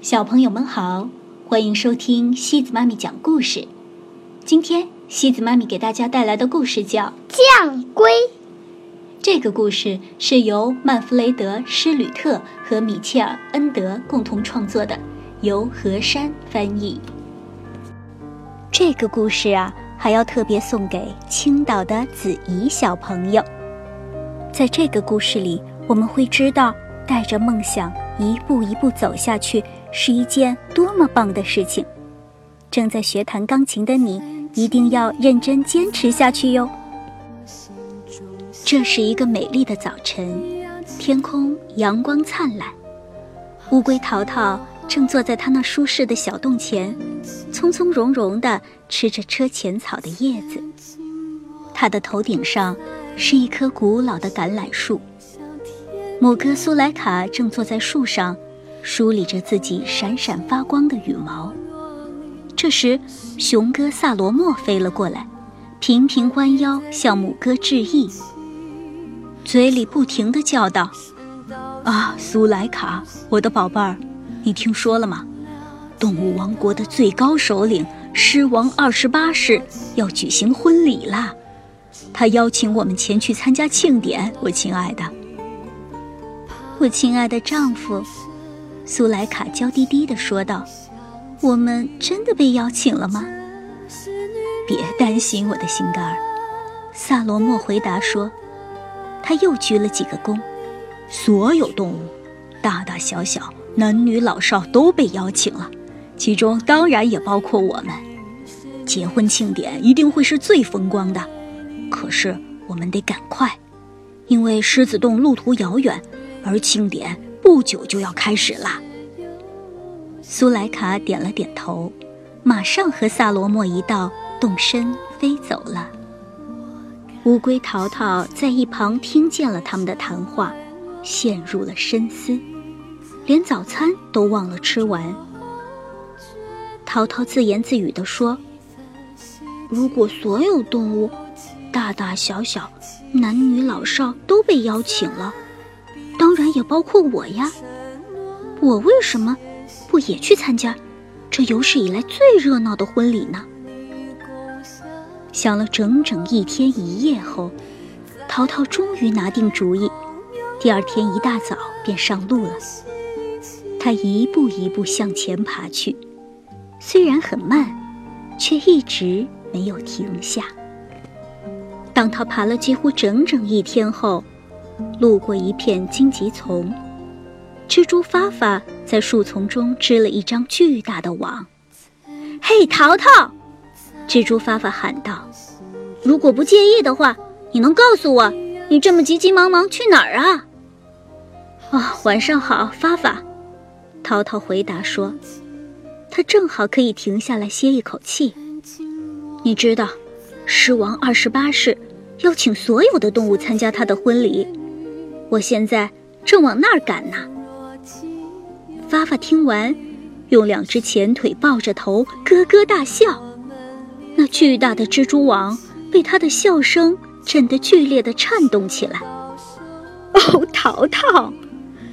小朋友们好，欢迎收听西子妈咪讲故事。今天西子妈咪给大家带来的故事叫《将龟》。这个故事是由曼弗雷德·施吕特和米切尔·恩德共同创作的，由何山翻译。这个故事啊，还要特别送给青岛的子怡小朋友。在这个故事里，我们会知道带着梦想一步一步走下去。是一件多么棒的事情！正在学弹钢琴的你，一定要认真坚持下去哟。这是一个美丽的早晨，天空阳光灿烂。乌龟淘淘正坐在它那舒适的小洞前，从从容容地吃着车前草的叶子。它的头顶上是一棵古老的橄榄树，母鸽苏莱卡正坐在树上。梳理着自己闪闪发光的羽毛。这时，雄哥萨罗莫飞了过来，频频弯腰向母鸽致意，嘴里不停地叫道：“啊，苏莱卡，我的宝贝儿，你听说了吗？动物王国的最高首领狮王二十八世要举行婚礼啦！他邀请我们前去参加庆典。我亲爱的，我亲爱的丈夫。”苏莱卡娇滴滴地说道：“我们真的被邀请了吗？”别担心，我的心肝儿。”萨罗莫回答说。他又鞠了几个躬。所有动物，大大小小、男女老少都被邀请了，其中当然也包括我们。结婚庆典一定会是最风光的。可是我们得赶快，因为狮子洞路途遥远，而庆典。不久就要开始啦。苏莱卡点了点头，马上和萨罗莫一道动身飞走了。乌龟淘淘在一旁听见了他们的谈话，陷入了深思，连早餐都忘了吃完。淘淘自言自语地说：“如果所有动物，大大小小、男女老少都被邀请了。”当然也包括我呀，我为什么不也去参加这有史以来最热闹的婚礼呢？想了整整一天一夜后，淘淘终于拿定主意，第二天一大早便上路了。他一步一步向前爬去，虽然很慢，却一直没有停下。当他爬了几乎整整一天后，路过一片荆棘丛，蜘蛛发发在树丛中织了一张巨大的网。嘿，淘淘！蜘蛛发发喊道：“如果不介意的话，你能告诉我，你这么急急忙忙去哪儿啊？”啊，晚上好，发发。淘淘回答说：“他正好可以停下来歇一口气。你知道，狮王二十八世邀请所有的动物参加他的婚礼。”我现在正往那儿赶呢。发发听完，用两只前腿抱着头，咯咯大笑。那巨大的蜘蛛网被他的笑声震得剧烈的颤动起来。哦，淘淘，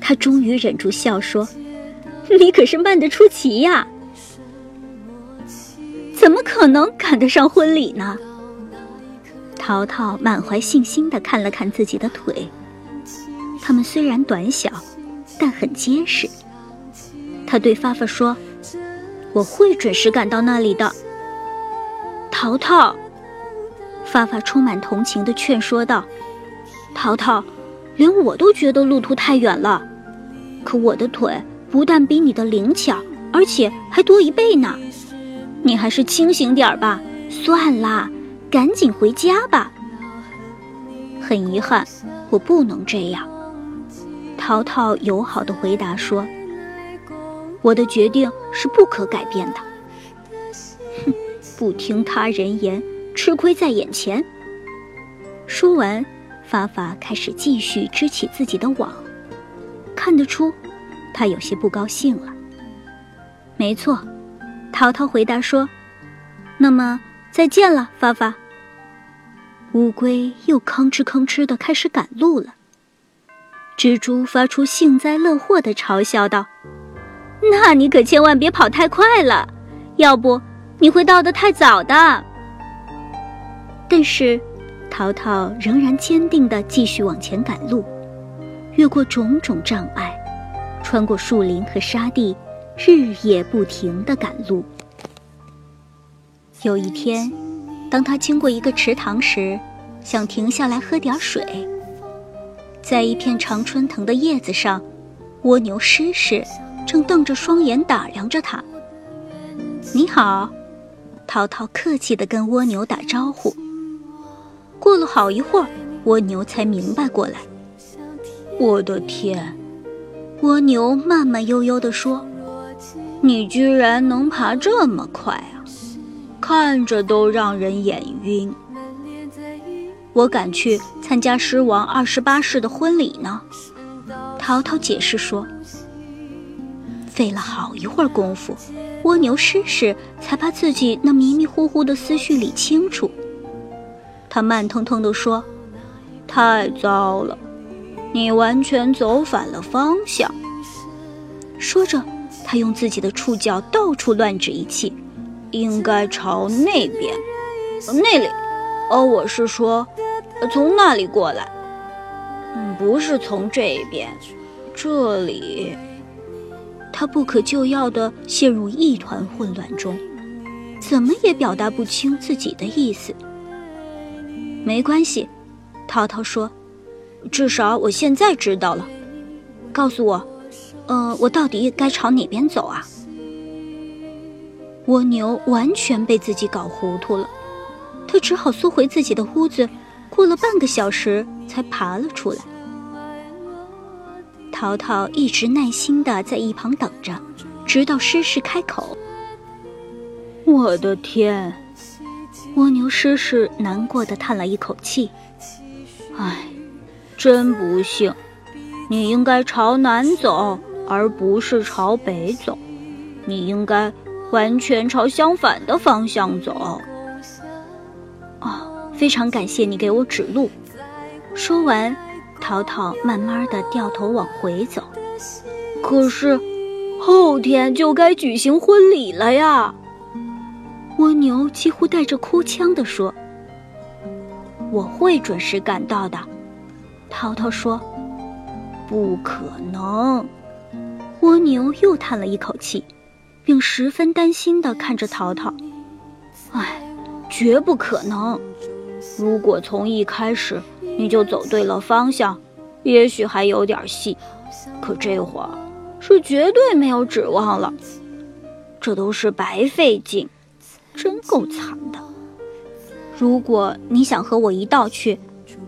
他终于忍住笑说：“你可是慢得出奇呀！怎么可能赶得上婚礼呢？”淘淘满怀信心地看了看自己的腿。它们虽然短小，但很结实。他对发发说：“我会准时赶到那里的。”淘淘，发发充满同情地劝说道：“淘淘，连我都觉得路途太远了，可我的腿不但比你的灵巧，而且还多一倍呢。你还是清醒点吧。算啦，赶紧回家吧。很遗憾，我不能这样。”淘淘友好的回答说：“我的决定是不可改变的。哼，不听他人言，吃亏在眼前。”说完，发发开始继续织起自己的网。看得出，他有些不高兴了。没错，淘淘回答说：“那么再见了，发发。”乌龟又吭哧吭哧的开始赶路了。蜘蛛发出幸灾乐祸的嘲笑道：“那你可千万别跑太快了，要不你会到的太早的。但是，淘淘仍然坚定地继续往前赶路，越过种种障碍，穿过树林和沙地，日夜不停地赶路。有一天，当他经过一个池塘时，想停下来喝点水。在一片常春藤的叶子上，蜗牛诗诗正瞪着双眼打量着他。你好，淘淘客气地跟蜗牛打招呼。过了好一会儿，蜗牛才明白过来。我的天，蜗牛慢慢悠悠地说：“你居然能爬这么快啊，看着都让人眼晕。”我赶去参加狮王二十八世的婚礼呢，淘淘解释说。费了好一会儿功夫，蜗牛诗诗才把自己那迷迷糊糊的思绪理清楚。他慢腾腾地说：“太糟了，你完全走反了方向。”说着，他用自己的触角到处乱指一气，应该朝那边，那里。哦，我是说，从那里过来，嗯，不是从这边，这里。他不可救药地陷入一团混乱中，怎么也表达不清自己的意思。没关系，涛涛说，至少我现在知道了。告诉我，呃，我到底该朝哪边走啊？蜗牛完全被自己搞糊涂了。他只好缩回自己的屋子，过了半个小时才爬了出来。淘淘一直耐心的在一旁等着，直到诗诗开口。我的天！蜗牛诗诗难过的叹了一口气：“唉，真不幸，你应该朝南走，而不是朝北走。你应该完全朝相反的方向走。”非常感谢你给我指路。说完，淘淘慢慢的掉头往回走。可是，后天就该举行婚礼了呀！蜗牛几乎带着哭腔的说：“我会准时赶到的。”淘淘说：“不可能。”蜗牛又叹了一口气，并十分担心的看着淘淘：“唉，绝不可能。”如果从一开始你就走对了方向，也许还有点戏。可这会儿是绝对没有指望了，这都是白费劲，真够惨的。如果你想和我一道去，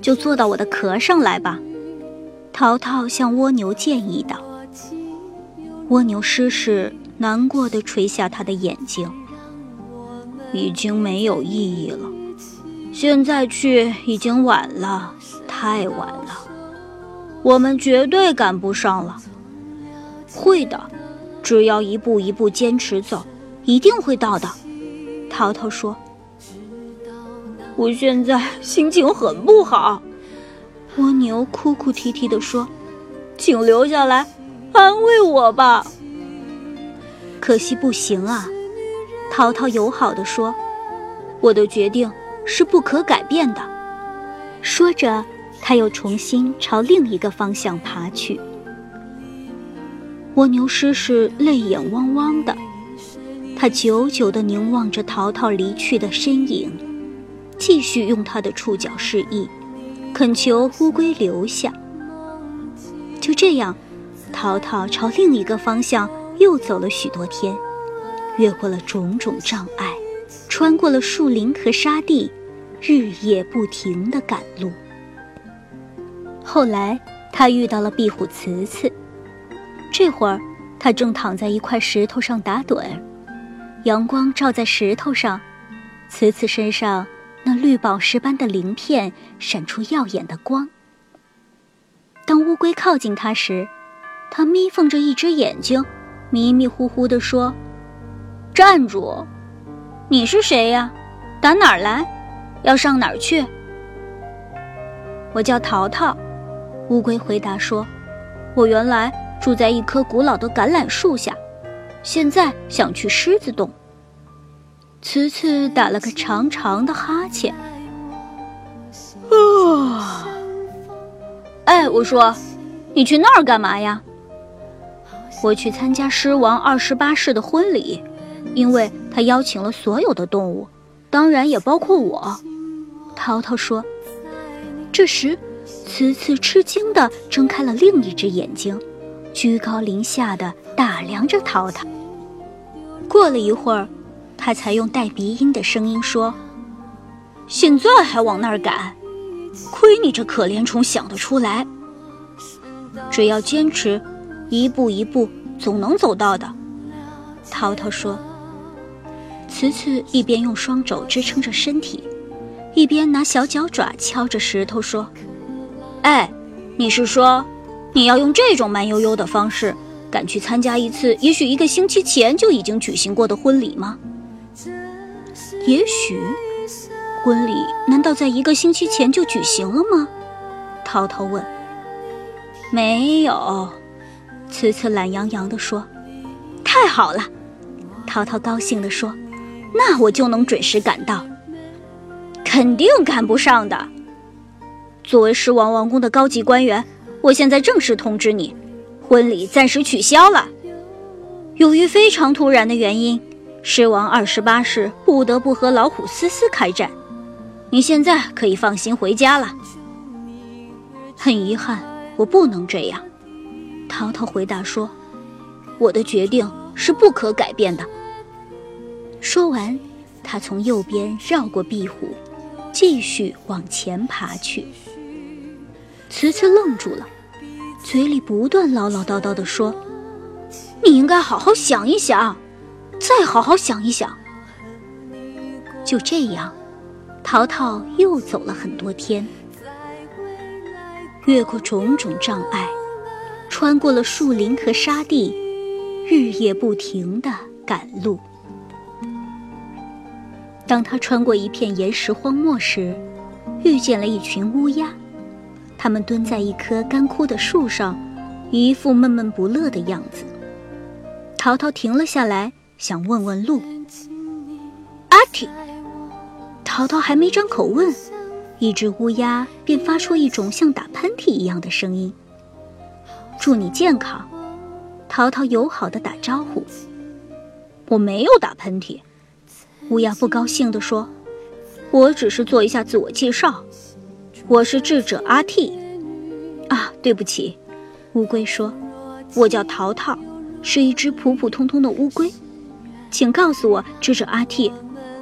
就坐到我的壳上来吧。淘淘向蜗牛建议道。蜗牛诗诗难过的垂下他的眼睛，已经没有意义了。现在去已经晚了，太晚了，我们绝对赶不上了。会的，只要一步一步坚持走，一定会到的。淘淘说：“我现在心情很不好。”蜗牛哭哭啼啼地说：“请留下来安慰我吧。”可惜不行啊，淘淘友好地说：“我的决定。”是不可改变的。说着，他又重新朝另一个方向爬去。蜗牛诗诗泪眼汪汪的，他久久地凝望着淘淘离去的身影，继续用他的触角示意，恳求乌龟留下。就这样，淘淘朝另一个方向又走了许多天，越过了种种障碍，穿过了树林和沙地。日夜不停地赶路。后来，他遇到了壁虎慈慈。这会儿，他正躺在一块石头上打盹儿，阳光照在石头上，慈慈身上那绿宝石般的鳞片闪出耀眼的光。当乌龟靠近他时，他眯缝着一只眼睛，迷迷糊糊地说：“站住！你是谁呀？打哪儿来？”要上哪儿去？我叫淘淘，乌龟回答说：“我原来住在一棵古老的橄榄树下，现在想去狮子洞。慈慈打了个长长的哈欠。啊！哎，我说，你去那儿干嘛呀？我去参加狮王二十八世的婚礼，因为他邀请了所有的动物，当然也包括我。淘淘说。这时，慈慈吃惊地睁开了另一只眼睛，居高临下地打量着淘淘。过了一会儿，他才用带鼻音的声音说：“现在还往那儿赶？亏你这可怜虫想得出来！只要坚持，一步一步，总能走到的。”淘淘说。慈慈一边用双肘支撑着身体。一边拿小脚爪敲着石头说：“哎，你是说，你要用这种慢悠悠的方式赶去参加一次也许一个星期前就已经举行过的婚礼吗？也许，婚礼难道在一个星期前就举行了吗？”涛涛问。“没有。”慈慈懒洋洋地说。“太好了！”涛涛高兴地说，“那我就能准时赶到。”肯定赶不上的。作为狮王王宫的高级官员，我现在正式通知你，婚礼暂时取消了。由于非常突然的原因，狮王二十八世不得不和老虎思思开战。你现在可以放心回家了。很遗憾，我不能这样。淘淘回答说：“我的决定是不可改变的。”说完，他从右边绕过壁虎。继续往前爬去，慈慈愣住了，嘴里不断唠唠叨叨地说：“你应该好好想一想，再好好想一想。”就这样，淘淘又走了很多天，越过种种障碍，穿过了树林和沙地，日夜不停地赶路。当他穿过一片岩石荒漠时，遇见了一群乌鸦，它们蹲在一棵干枯的树上，一副闷闷不乐的样子。淘淘停了下来，想问问路。阿嚏！淘淘还没张口问，一只乌鸦便发出一种像打喷嚏一样的声音。祝你健康，淘淘友好的打招呼。我没有打喷嚏。乌鸦不高兴地说：“我只是做一下自我介绍，我是智者阿蒂。”啊，对不起，乌龟说：“我叫淘淘，是一只普普通通的乌龟，请告诉我，智者阿蒂，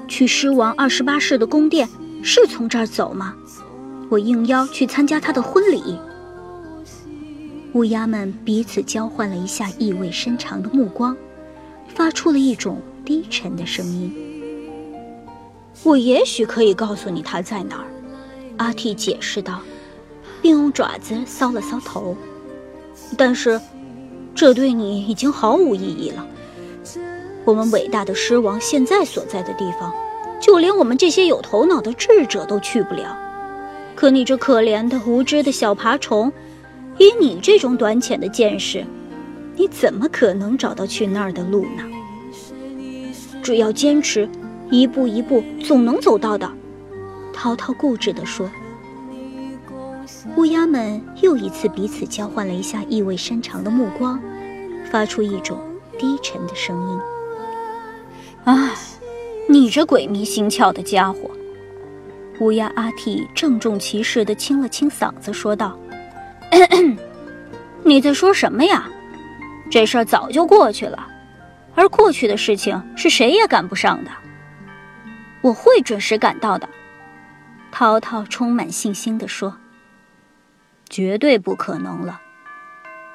去狮王二十八世的宫殿是从这儿走吗？我应邀去参加他的婚礼。”乌鸦们彼此交换了一下意味深长的目光，发出了一种低沉的声音。我也许可以告诉你他在哪儿，阿蒂解释道，并用爪子搔了搔头。但是，这对你已经毫无意义了。我们伟大的狮王现在所在的地方，就连我们这些有头脑的智者都去不了。可你这可怜的无知的小爬虫，以你这种短浅的见识，你怎么可能找到去那儿的路呢？只要坚持。一步一步，总能走到的。涛涛固执地说。乌鸦们又一次彼此交换了一下意味深长的目光，发出一种低沉的声音。唉，你这鬼迷心窍的家伙！乌鸦阿嚏郑重其事地清了清嗓子，说道：“ 你在说什么呀？这事儿早就过去了，而过去的事情是谁也赶不上的。”我会准时赶到的，涛涛充满信心地说：“绝对不可能了。”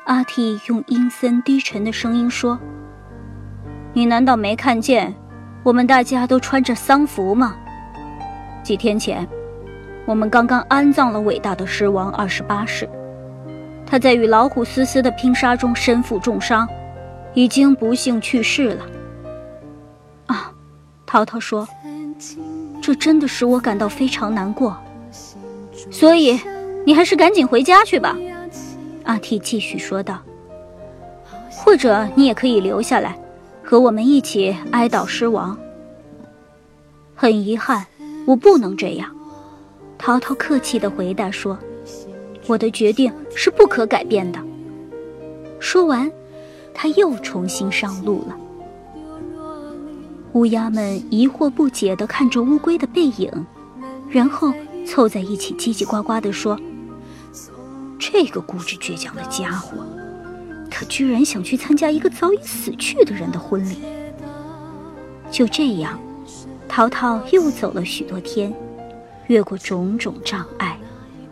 阿蒂用阴森低沉的声音说：“你难道没看见，我们大家都穿着丧服吗？几天前，我们刚刚安葬了伟大的狮王二十八世，他在与老虎思思的拼杀中身负重伤，已经不幸去世了。”啊，涛涛说。这真的使我感到非常难过，所以你还是赶紧回家去吧。”阿蒂继续说道。“或者你也可以留下来，和我们一起哀悼狮王。很遗憾，我不能这样。”淘淘客气地回答说：“我的决定是不可改变的。”说完，他又重新上路了。乌鸦们疑惑不解地看着乌龟的背影，然后凑在一起叽叽呱呱地说：“这个固执倔强的家伙，他居然想去参加一个早已死去的人的婚礼。”就这样，淘淘又走了许多天，越过种种障碍，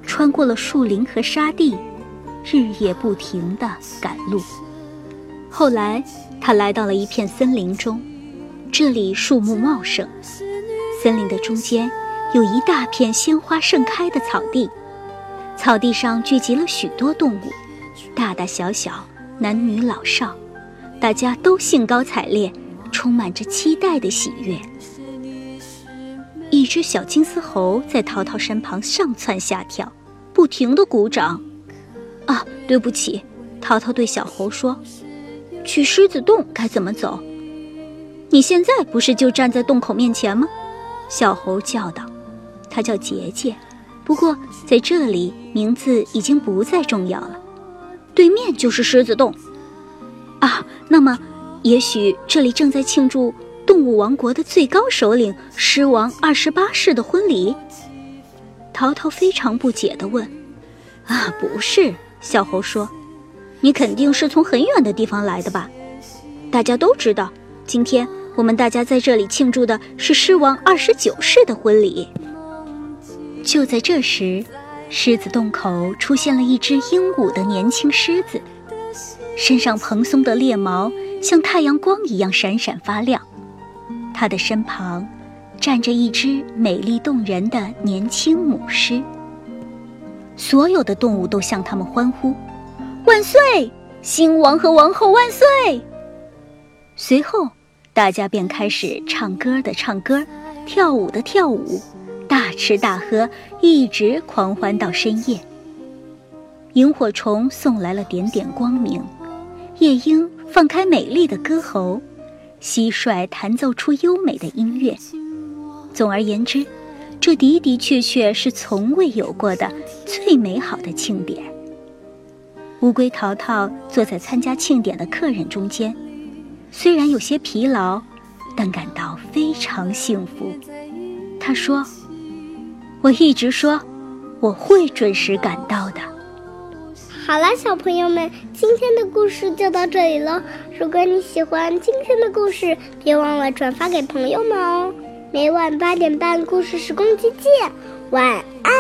穿过了树林和沙地，日夜不停地赶路。后来，他来到了一片森林中。这里树木茂盛，森林的中间有一大片鲜花盛开的草地，草地上聚集了许多动物，大大小小，男女老少，大家都兴高采烈，充满着期待的喜悦。一只小金丝猴在淘淘身旁上蹿下跳，不停地鼓掌。啊，对不起，淘淘对小猴说：“去狮子洞该怎么走？”你现在不是就站在洞口面前吗？小猴叫道。他叫杰杰，不过在这里名字已经不再重要了。对面就是狮子洞。啊，那么也许这里正在庆祝动物王国的最高首领狮王二十八世的婚礼。淘淘非常不解地问：“啊，不是。”小猴说：“你肯定是从很远的地方来的吧？大家都知道，今天。”我们大家在这里庆祝的是狮王二十九世的婚礼。就在这时，狮子洞口出现了一只英武的年轻狮子，身上蓬松的猎毛像太阳光一样闪闪发亮。它的身旁站着一只美丽动人的年轻母狮。所有的动物都向他们欢呼：“万岁！新王和王后万岁！”随后。大家便开始唱歌的唱歌，跳舞的跳舞，大吃大喝，一直狂欢到深夜。萤火虫送来了点点光明，夜莺放开美丽的歌喉，蟋蟀弹奏出优美的音乐。总而言之，这的的确确是从未有过的最美好的庆典。乌龟淘淘坐在参加庆典的客人中间。虽然有些疲劳，但感到非常幸福。他说：“我一直说我会准时赶到的。”好了，小朋友们，今天的故事就到这里了。如果你喜欢今天的故事，别忘了转发给朋友们哦。每晚八点半，故事时光机见，晚安。